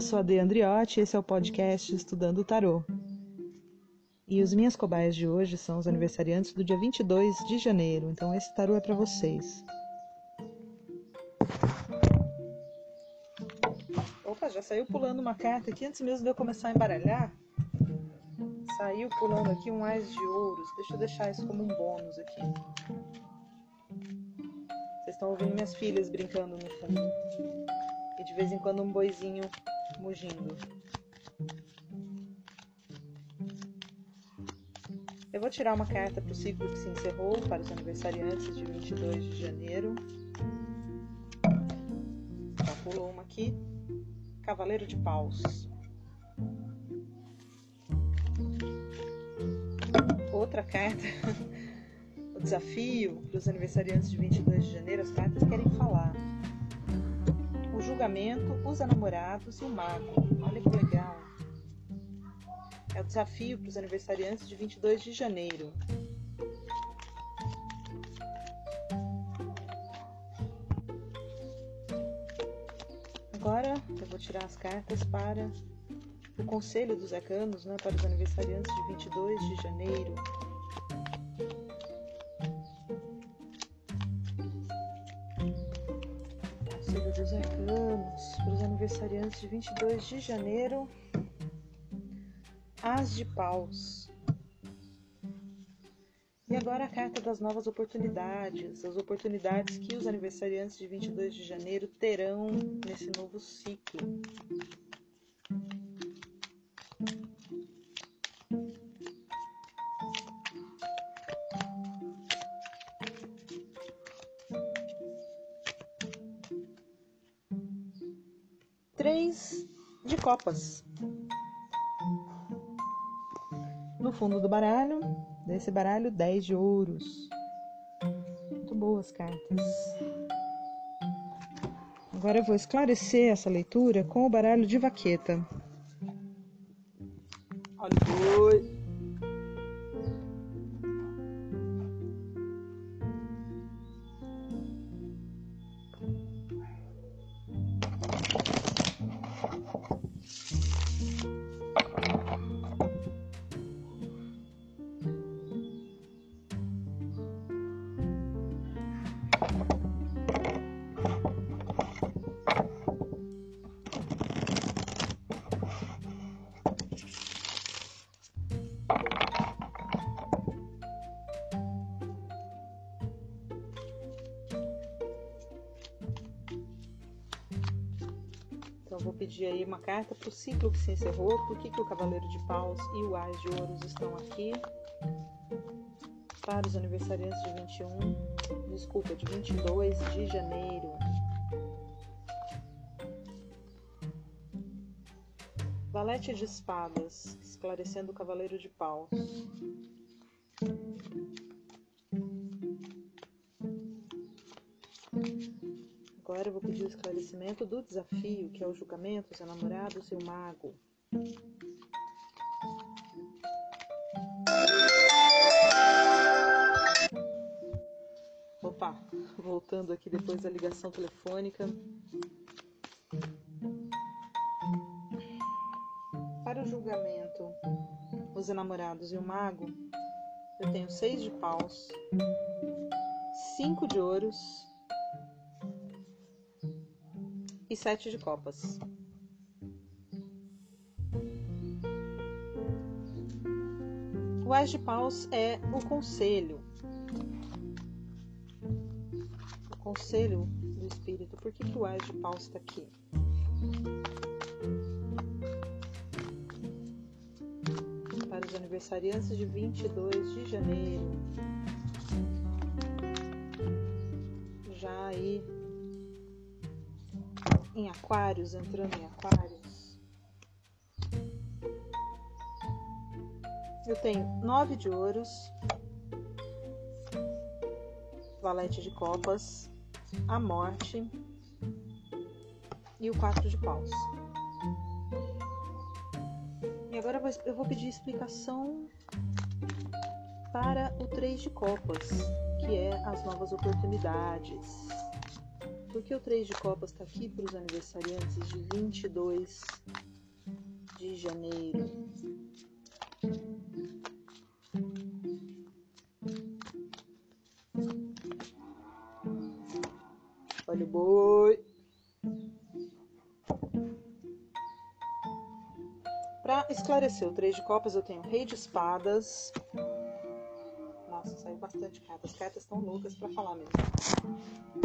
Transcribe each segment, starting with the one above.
eu sou a De Andriotti e esse é o podcast Estudando Tarô. E os minhas cobaias de hoje são os aniversariantes do dia 22 de janeiro, então esse tarô é para vocês. Opa, já saiu pulando uma carta aqui antes mesmo de eu começar a embaralhar. Saiu pulando aqui um ás de ouros. Deixa eu deixar isso como um bônus aqui. Vocês estão ouvindo minhas filhas brincando no fundo. E de vez em quando um boizinho mugindo. Eu vou tirar uma carta para o ciclo que se encerrou para os aniversariantes de 22 de janeiro. Já pulou uma aqui. Cavaleiro de Paus. Outra carta. o desafio para os aniversariantes de 22 de janeiro. As cartas querem falar. Julgamento, os namorados e o mago. Olha que legal. É o desafio para os aniversariantes de 22 de janeiro. Agora eu vou tirar as cartas para o Conselho dos Arcanos, né, para os aniversariantes de 22 de janeiro. Conselho dos Arcanos, para os aniversariantes de 22 de janeiro. As de Paus. E agora a carta das novas oportunidades, as oportunidades que os aniversariantes de 22 de janeiro terão nesse novo ciclo. Copas. No fundo do baralho, desse baralho, 10 de ouros. Muito boas cartas. Agora eu vou esclarecer essa leitura com o baralho de vaqueta. Olha, oi. Vou pedir aí uma carta para o ciclo que se encerrou, por que, que o Cavaleiro de Paus e o Ás de Ouros estão aqui. Para os aniversariantes de 21, desculpa, de 22 de janeiro. Valete de Espadas, esclarecendo o Cavaleiro de Paus. Agora eu vou pedir o esclarecimento do desafio, que é o julgamento, os namorados e o mago. Opa, voltando aqui depois da ligação telefônica. Para o julgamento, os namorados e o mago, eu tenho seis de paus, cinco de ouros e sete de copas. O As de Paus é o conselho. O conselho do espírito. Por que, que o As de Paus está aqui? Para os aniversariantes de 22 de janeiro. Já aí em Aquários, entrando em Aquários. Eu tenho nove de ouros, valete de copas, a morte e o quatro de paus. E agora eu vou pedir explicação para o três de copas, que é as novas oportunidades. Por que o Três de Copas está aqui para os aniversariantes de 22 de janeiro? Olha o boi. Para esclarecer o Três de Copas, eu tenho Rei de Espadas. Bastante cartas. As cartas estão loucas para falar mesmo.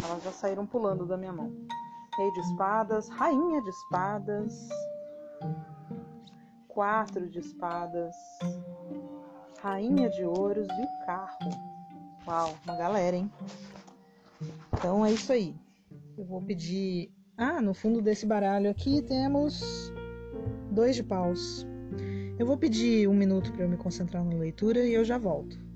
Elas já saíram pulando da minha mão. Rei de Espadas, Rainha de Espadas, Quatro de Espadas, Rainha de Ouros e o Carro. Uau, uma galera, hein? Então é isso aí. Eu vou pedir. Ah, no fundo desse baralho aqui temos dois de paus. Eu vou pedir um minuto para eu me concentrar na leitura e eu já volto.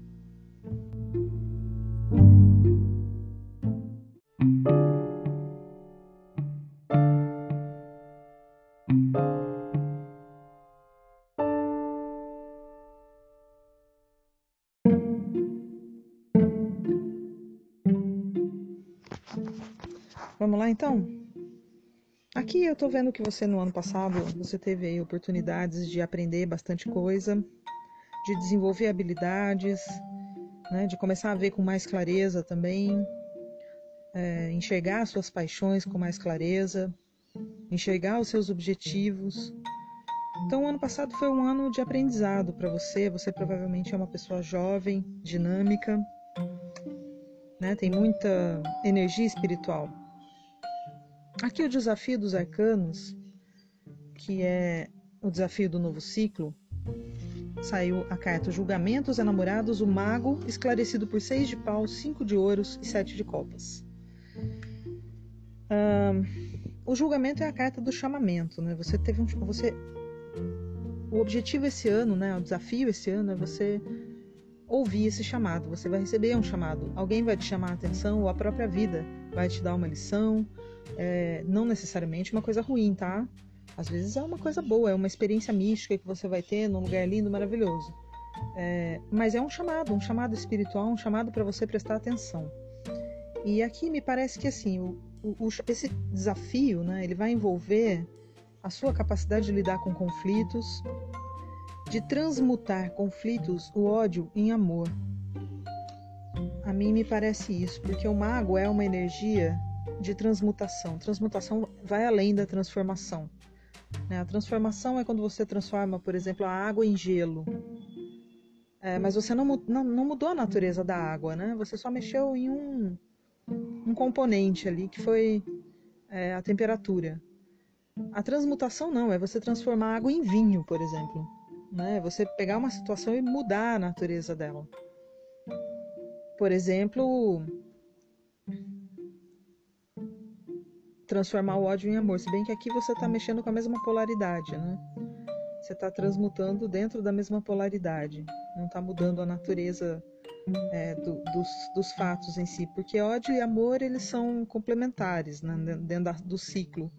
Vamos lá então? Aqui eu tô vendo que você no ano passado você teve aí oportunidades de aprender bastante coisa, de desenvolver habilidades, né, de começar a ver com mais clareza também, é, enxergar suas paixões com mais clareza, enxergar os seus objetivos. Então, o ano passado foi um ano de aprendizado para você. Você provavelmente é uma pessoa jovem, dinâmica, né, tem muita energia espiritual. Aqui o desafio dos arcanos, que é o desafio do novo ciclo, saiu a carta Julgamentos Enamorados, o Mago, esclarecido por seis de pau, cinco de ouros e sete de copas. Um, o julgamento é a carta do chamamento, né? Você teve um, você, o objetivo esse ano, né? O desafio esse ano é você ouvir esse chamado. Você vai receber um chamado. Alguém vai te chamar a atenção ou a própria vida vai te dar uma lição é, não necessariamente uma coisa ruim, tá? Às vezes é uma coisa boa, é uma experiência mística que você vai ter num lugar lindo, maravilhoso. É, mas é um chamado, um chamado espiritual, um chamado para você prestar atenção. E aqui me parece que assim, o, o, esse desafio, né, ele vai envolver a sua capacidade de lidar com conflitos, de transmutar conflitos, o ódio em amor. A mim me parece isso, porque o mago é uma energia de transmutação. Transmutação vai além da transformação. Né? A transformação é quando você transforma, por exemplo, a água em gelo. É, mas você não, não, não, mudou a natureza da água, né? Você só mexeu em um, um componente ali que foi é, a temperatura. A transmutação não, é você transformar a água em vinho, por exemplo. Né? Você pegar uma situação e mudar a natureza dela. Por exemplo, transformar o ódio em amor. Se bem que aqui você está mexendo com a mesma polaridade, né? Você está transmutando dentro da mesma polaridade. Não está mudando a natureza é, do, dos, dos, fatos em si. Porque ódio e amor, eles são complementares né? dentro da, do ciclo.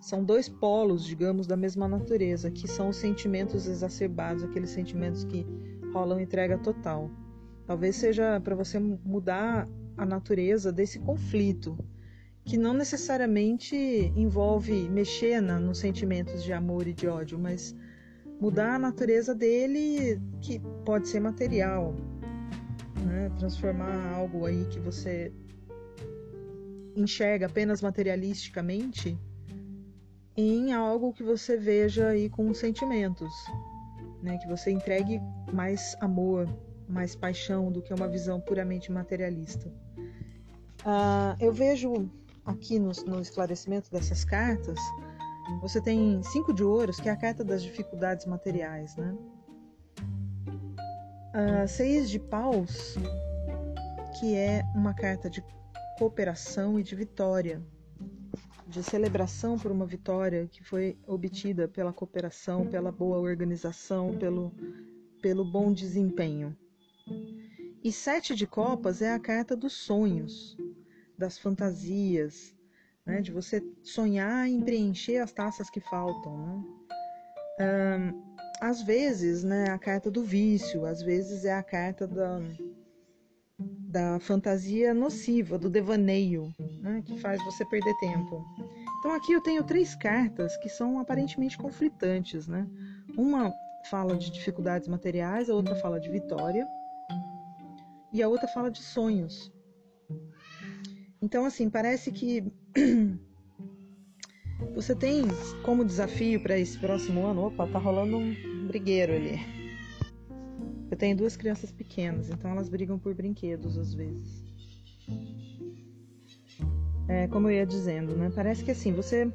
São dois polos, digamos, da mesma natureza, que são os sentimentos exacerbados, aqueles sentimentos que rolam entrega total. Talvez seja para você mudar a natureza desse conflito que não necessariamente envolve mexer na, nos sentimentos de amor e de ódio, mas mudar a natureza dele, que pode ser material, né? transformar algo aí que você enxerga apenas materialisticamente em algo que você veja aí com sentimentos, né? que você entregue mais amor, mais paixão do que uma visão puramente materialista. Uh, eu vejo aqui no, no esclarecimento dessas cartas, você tem cinco de ouros, que é a carta das dificuldades materiais, né? Uh, seis de paus, que é uma carta de cooperação e de vitória, de celebração por uma vitória que foi obtida pela cooperação, pela boa organização, pelo, pelo bom desempenho. E sete de copas é a carta dos sonhos, das fantasias, né? de você sonhar em preencher as taças que faltam. Né? Um, às vezes, né, a carta do vício, às vezes é a carta da, da fantasia nociva, do devaneio. né, que faz você perder tempo. Então aqui eu tenho três cartas que são aparentemente conflitantes, né? Uma fala de dificuldades materiais, a outra fala de vitória e a outra fala de sonhos. Então assim, parece que você tem como desafio para esse próximo ano, opa, tá rolando um brigueiro ali. Eu tenho duas crianças pequenas, então elas brigam por brinquedos às vezes é, como eu ia dizendo, né? Parece que assim, você,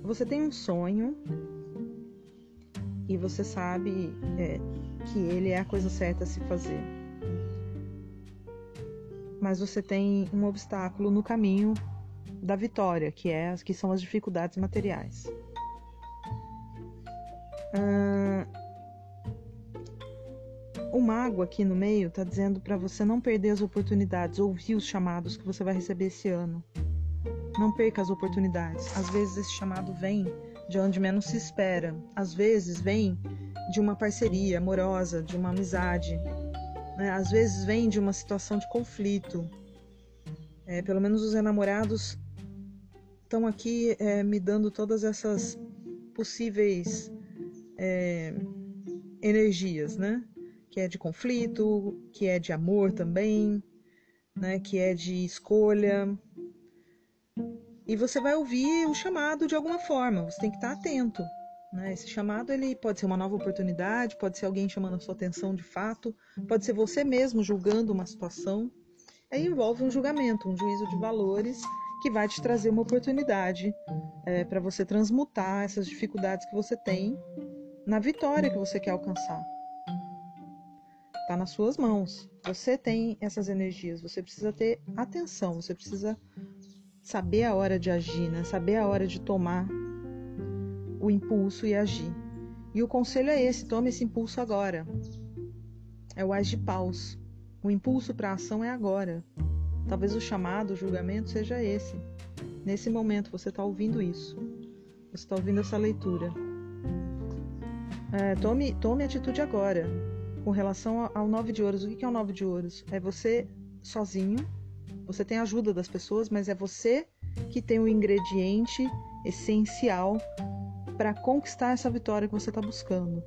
você tem um sonho e você sabe é, que ele é a coisa certa a se fazer. Mas você tem um obstáculo no caminho da vitória, que é que são as dificuldades materiais. Ah, o mago aqui no meio está dizendo para você não perder as oportunidades, ouvir os chamados que você vai receber esse ano. Não perca as oportunidades. Às vezes esse chamado vem de onde menos se espera. Às vezes vem de uma parceria amorosa, de uma amizade. Né? Às vezes vem de uma situação de conflito. É, pelo menos os enamorados estão aqui é, me dando todas essas possíveis é, energias, né? Que é de conflito, que é de amor também, né? Que é de escolha, e você vai ouvir o chamado de alguma forma. Você tem que estar atento. Né? Esse chamado ele pode ser uma nova oportunidade, pode ser alguém chamando a sua atenção de fato, pode ser você mesmo julgando uma situação. Aí envolve um julgamento, um juízo de valores que vai te trazer uma oportunidade é, para você transmutar essas dificuldades que você tem na vitória que você quer alcançar. Está nas suas mãos. Você tem essas energias. Você precisa ter atenção. Você precisa saber a hora de agir, né? saber a hora de tomar o impulso e agir. E o conselho é esse: tome esse impulso agora. É o age paus. O impulso para a ação é agora. Talvez o chamado, o julgamento seja esse. Nesse momento você está ouvindo isso. Você está ouvindo essa leitura. É, tome, tome atitude agora. Com relação ao nove de ouros, o que é o nove de ouros? É você sozinho você tem a ajuda das pessoas, mas é você que tem o ingrediente essencial para conquistar essa vitória que você está buscando.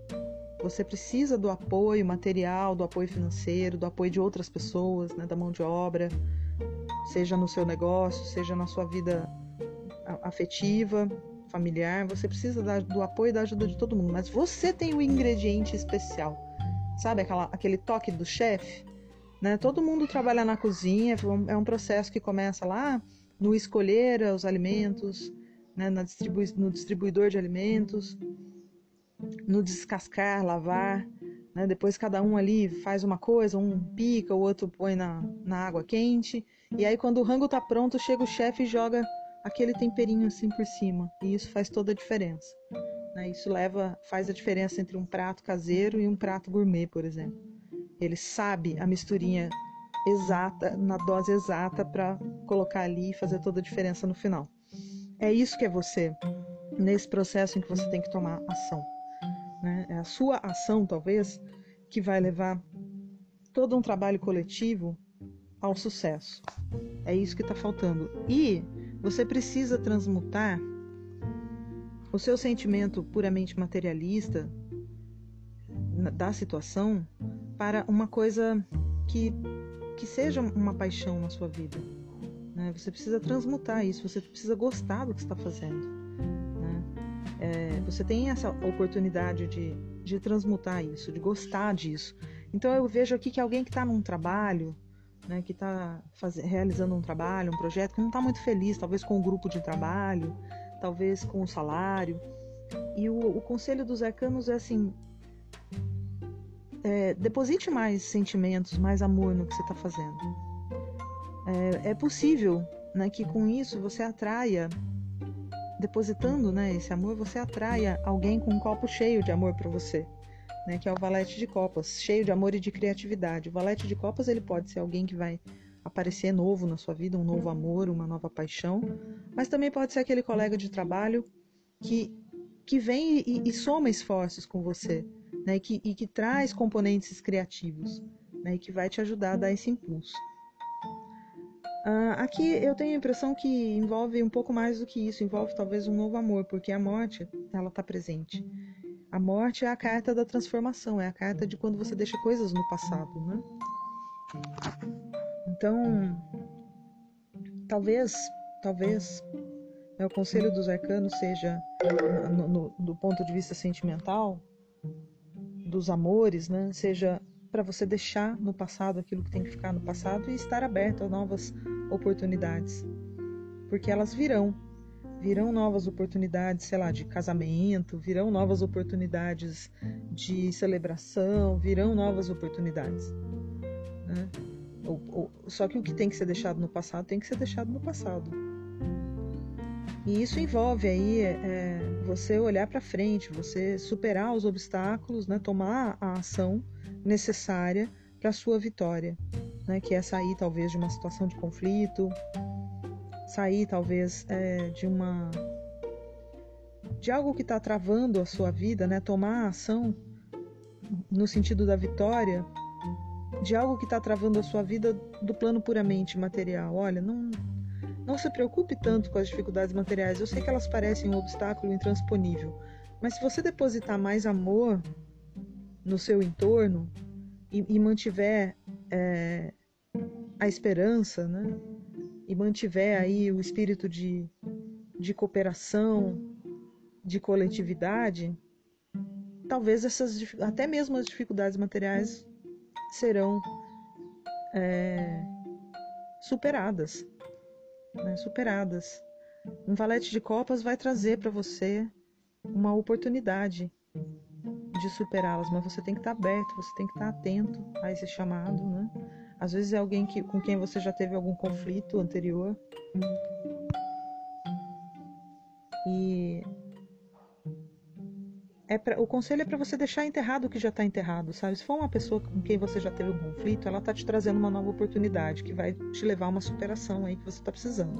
Você precisa do apoio material, do apoio financeiro, do apoio de outras pessoas, né, da mão de obra, seja no seu negócio, seja na sua vida afetiva, familiar. Você precisa do apoio e da ajuda de todo mundo, mas você tem o ingrediente especial. Sabe aquela, aquele toque do chefe? Né? Todo mundo trabalha na cozinha, é um processo que começa lá no escolher os alimentos, né? Distribui no distribuidor de alimentos, no descascar, lavar. Né? Depois cada um ali faz uma coisa, um pica, o outro põe na, na água quente. E aí quando o rango está pronto, chega o chefe e joga aquele temperinho assim por cima. E isso faz toda a diferença. Né? Isso leva, faz a diferença entre um prato caseiro e um prato gourmet, por exemplo. Ele sabe a misturinha exata, na dose exata para colocar ali e fazer toda a diferença no final. É isso que é você nesse processo em que você tem que tomar ação. Né? É a sua ação, talvez, que vai levar todo um trabalho coletivo ao sucesso. É isso que está faltando. E você precisa transmutar o seu sentimento puramente materialista da situação para uma coisa que, que seja uma paixão na sua vida. Né? Você precisa transmutar isso, você precisa gostar do que está fazendo. Né? É, você tem essa oportunidade de, de transmutar isso, de gostar disso. Então eu vejo aqui que alguém que está num trabalho, né, que está realizando um trabalho, um projeto, que não está muito feliz, talvez com o grupo de trabalho, talvez com o salário. E o, o conselho dos arcanos é assim: é, deposite mais sentimentos, mais amor no que você está fazendo. É, é, possível né, que com isso você atraia, depositando né, esse amor, você atraia alguém com um copo cheio de amor para você. Né, que é o valete de copas, cheio de amor e de criatividade. O valete de copas ele pode ser alguém que vai aparecer novo na sua vida, um novo amor, uma nova paixão, mas também pode ser aquele colega de trabalho que, que vem e, e soma esforços com você, né, e, que, e que traz componentes criativos né, e que vai te ajudar a dar esse impulso. Uh, aqui eu tenho a impressão que envolve um pouco mais do que isso, envolve talvez um novo amor, porque a morte, ela está presente. A morte é a carta da transformação, é a carta de quando você deixa coisas no passado, né? Então, talvez, talvez, né, o conselho dos arcanos seja, no, no, do ponto de vista sentimental, dos amores, né, seja para você deixar no passado aquilo que tem que ficar no passado e estar aberto a novas oportunidades. Porque elas virão. Virão novas oportunidades, sei lá, de casamento, virão novas oportunidades de celebração, virão novas oportunidades. Né? só que o que tem que ser deixado no passado tem que ser deixado no passado. E isso envolve aí é, você olhar para frente, você superar os obstáculos, né, tomar a ação necessária para sua vitória, né? que é sair talvez de uma situação de conflito, sair talvez é, de uma de algo que está travando a sua vida, né? tomar a ação no sentido da vitória de algo que está travando a sua vida do plano puramente material. Olha, não não se preocupe tanto com as dificuldades materiais. Eu sei que elas parecem um obstáculo intransponível, mas se você depositar mais amor no seu entorno e, e mantiver é, a esperança, né? E mantiver aí o espírito de, de cooperação, de coletividade, talvez essas até mesmo as dificuldades materiais serão é, superadas, né? superadas. Um valete de copas vai trazer para você uma oportunidade de superá-las, mas você tem que estar aberto, você tem que estar atento a esse chamado, né? Às vezes é alguém que, com quem você já teve algum conflito anterior. E é pra, o conselho é para você deixar enterrado o que já está enterrado, sabe? Se for uma pessoa com quem você já teve um conflito, ela está te trazendo uma nova oportunidade que vai te levar a uma superação aí que você está precisando.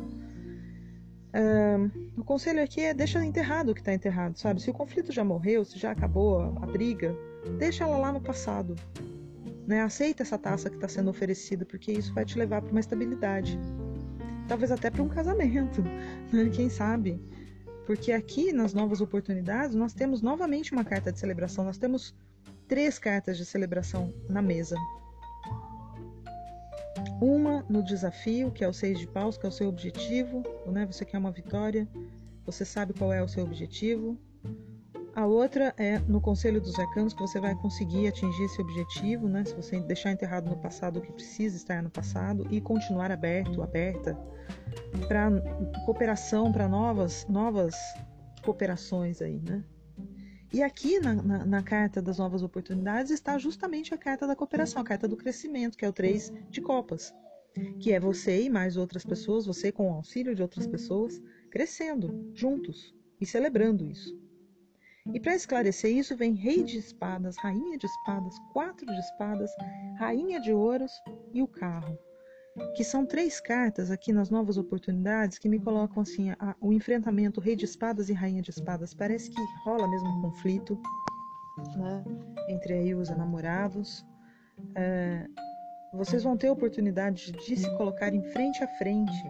Uh, o conselho aqui é deixa enterrado o que está enterrado, sabe? Se o conflito já morreu, se já acabou a, a briga, deixa ela lá no passado. Né? Aceita essa taça que está sendo oferecida, porque isso vai te levar para uma estabilidade. Talvez até para um casamento, né? quem sabe? Porque aqui nas novas oportunidades nós temos novamente uma carta de celebração, nós temos três cartas de celebração na mesa. Uma no desafio, que é o seis de paus, que é o seu objetivo, né? Você quer uma vitória, você sabe qual é o seu objetivo. A outra é no conselho dos arcanos, que você vai conseguir atingir esse objetivo, né? Se você deixar enterrado no passado o que precisa estar no passado e continuar aberto, aberta para cooperação, para novas, novas cooperações aí, né? E aqui na, na, na, carta das novas oportunidades está justamente a carta da cooperação, a carta do crescimento, que é o 3 de copas, que é você e mais outras pessoas, você com o auxílio de outras pessoas, crescendo juntos e celebrando isso. E para esclarecer isso, vem Rei de Espadas, Rainha de Espadas, Quatro de Espadas, Rainha de Ouros e o Carro que são três cartas aqui nas novas oportunidades que me colocam assim a, o enfrentamento rei de espadas e rainha de espadas. Parece que rola mesmo um conflito né, entre aí os namorados é, vocês vão ter a oportunidade de se colocar em frente a frente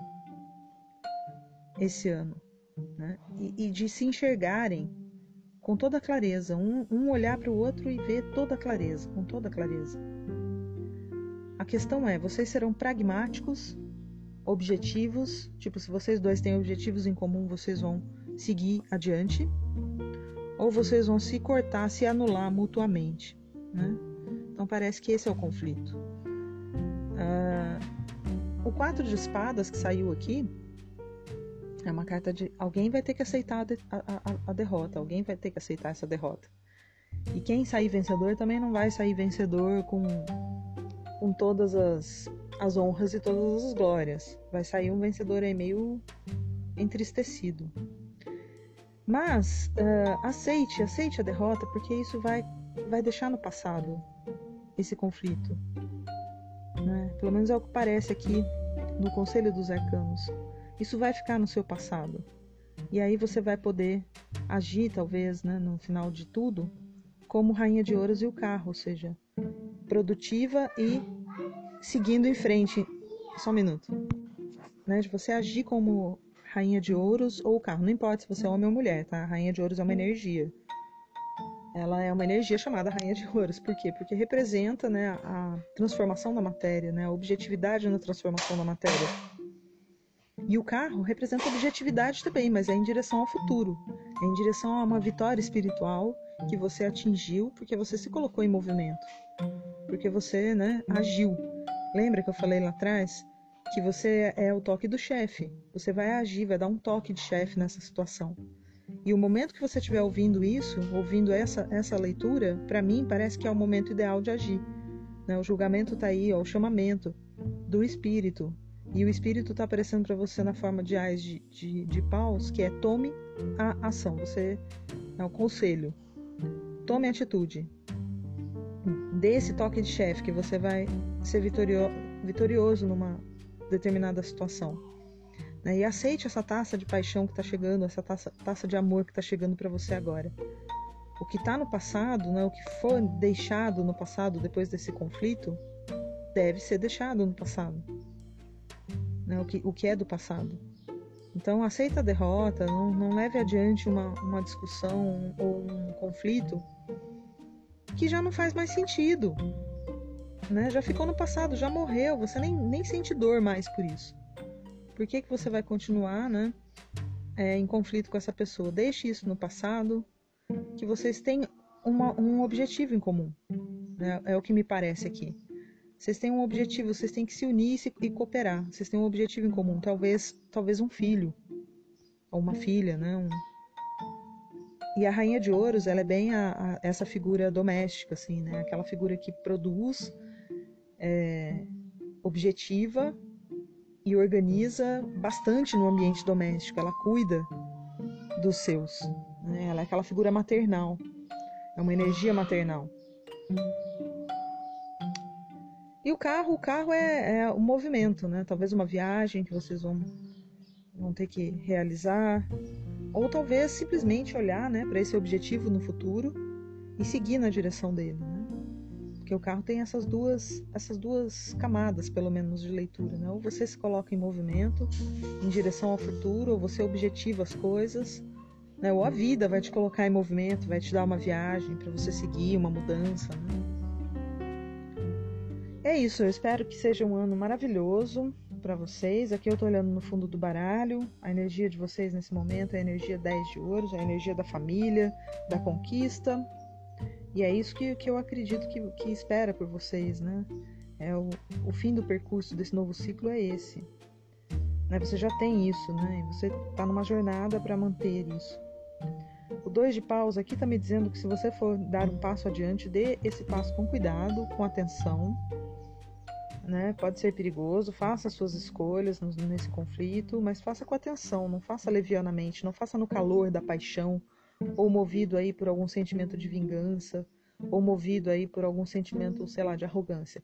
esse ano né, e, e, de se enxergarem com toda clareza um, um olhar para o outro e ver toda clareza com toda clareza a questão é, vocês serão pragmáticos, objetivos, tipo, se vocês dois têm objetivos em comum, vocês vão seguir adiante, ou vocês vão se cortar, se anular mutuamente, né? Então parece que esse é o conflito. Uh, o quatro de espadas que saiu aqui é uma carta de alguém vai ter que aceitar a, a, a derrota, alguém vai ter que aceitar essa derrota. E quem sair vencedor também não vai sair vencedor com com todas as, as honras e todas as glórias. Vai sair um vencedor aí meio entristecido. Mas uh, aceite, aceite a derrota, porque isso vai, vai deixar no passado esse conflito. Né? Pelo menos é o que parece aqui no Conselho dos Arcanos. Isso vai ficar no seu passado. E aí você vai poder agir, talvez, né, no final de tudo, como Rainha de Ouros e o carro, ou seja, produtiva e seguindo em frente. Só um minuto. né, de você agir como rainha de ouros ou carro. Não importa se você é homem ou mulher, tá? A rainha de ouros é uma energia. Ela é uma energia chamada rainha de ouros. Por quê? Porque representa né, a transformação da matéria, né, a objetividade na transformação da matéria. E o carro representa objetividade também, mas é em direção ao futuro. É em direção a uma vitória espiritual que você atingiu porque você se colocou em movimento. Porque você né, agiu. Lembra que eu falei lá atrás que você é o toque do chefe. Você vai agir, vai dar um toque de chefe nessa situação. E o momento que você estiver ouvindo isso, ouvindo essa, essa leitura, para mim parece que é o momento ideal de agir. Né? O julgamento está aí, ó, o chamamento do espírito. E o espírito está aparecendo para você na forma de ais de, de, de paus, que é tome a ação. Você é o conselho. Tome atitude. Dê esse toque de chefe que você vai ser vitorio, vitorioso numa, determinada situação. Né? E aceite essa taça de paixão que está chegando, essa taça, taça de amor que está chegando para você agora. O que está no passado, né, o que foi deixado no passado depois desse conflito, deve ser deixado no passado. Né, o, que, o que é do passado. Então, aceita a derrota, não, não leve adiante uma, uma discussão ou um conflito que já não faz mais sentido né? Já ficou no passado, já morreu, você nem, nem sente dor mais por isso. Por que, que você vai continuar, né? É, em conflito com essa pessoa? Deixe isso no passado, que vocês têm uma, um objetivo em comum. Né? É o que me parece aqui. Vocês têm um objetivo, vocês têm que se unir e, e cooperar. Vocês têm um objetivo em comum, talvez, talvez um filho ou uma filha, né? Um... E a rainha de ouros, ela é bem a, a, essa figura doméstica, assim, né? Aquela figura que produz é, objetiva e organiza bastante no ambiente doméstico. Ela cuida dos seus. Né? Ela é aquela figura maternal. É uma energia maternal. E o carro, o carro é, é o movimento, né? Talvez uma viagem que vocês vão, vão ter que realizar, ou talvez simplesmente olhar, né, para esse objetivo no futuro e seguir na direção dele. Né? porque o carro tem essas duas, essas duas camadas, pelo menos, de leitura. Né? Ou você se coloca em movimento, em direção ao futuro, ou você objetiva as coisas, né? ou a vida vai te colocar em movimento, vai te dar uma viagem para você seguir, uma mudança. Né? Isso, eu espero que seja um ano maravilhoso para vocês. Aqui eu estou olhando no fundo do baralho. A energia de vocês nesse momento é a energia 10 de ouros, é a energia da família, da conquista, e é isso que, que eu acredito que, que espera por vocês, né? É o, o fim do percurso desse novo ciclo é esse. Né? Você já tem isso, né? Você está numa jornada para manter isso. O dois de paus aqui está me dizendo que se você for dar um passo adiante, dê esse passo com cuidado, com atenção. Né? Pode ser perigoso, faça suas escolhas nesse conflito, mas faça com atenção, não faça levianamente, não faça no calor da paixão ou movido aí por algum sentimento de vingança, ou movido aí por algum sentimento, sei lá, de arrogância.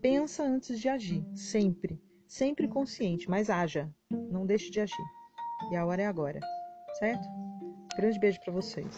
Pensa antes de agir, sempre, sempre consciente, mas haja, não deixe de agir. E a hora é agora, certo? Grande beijo para vocês.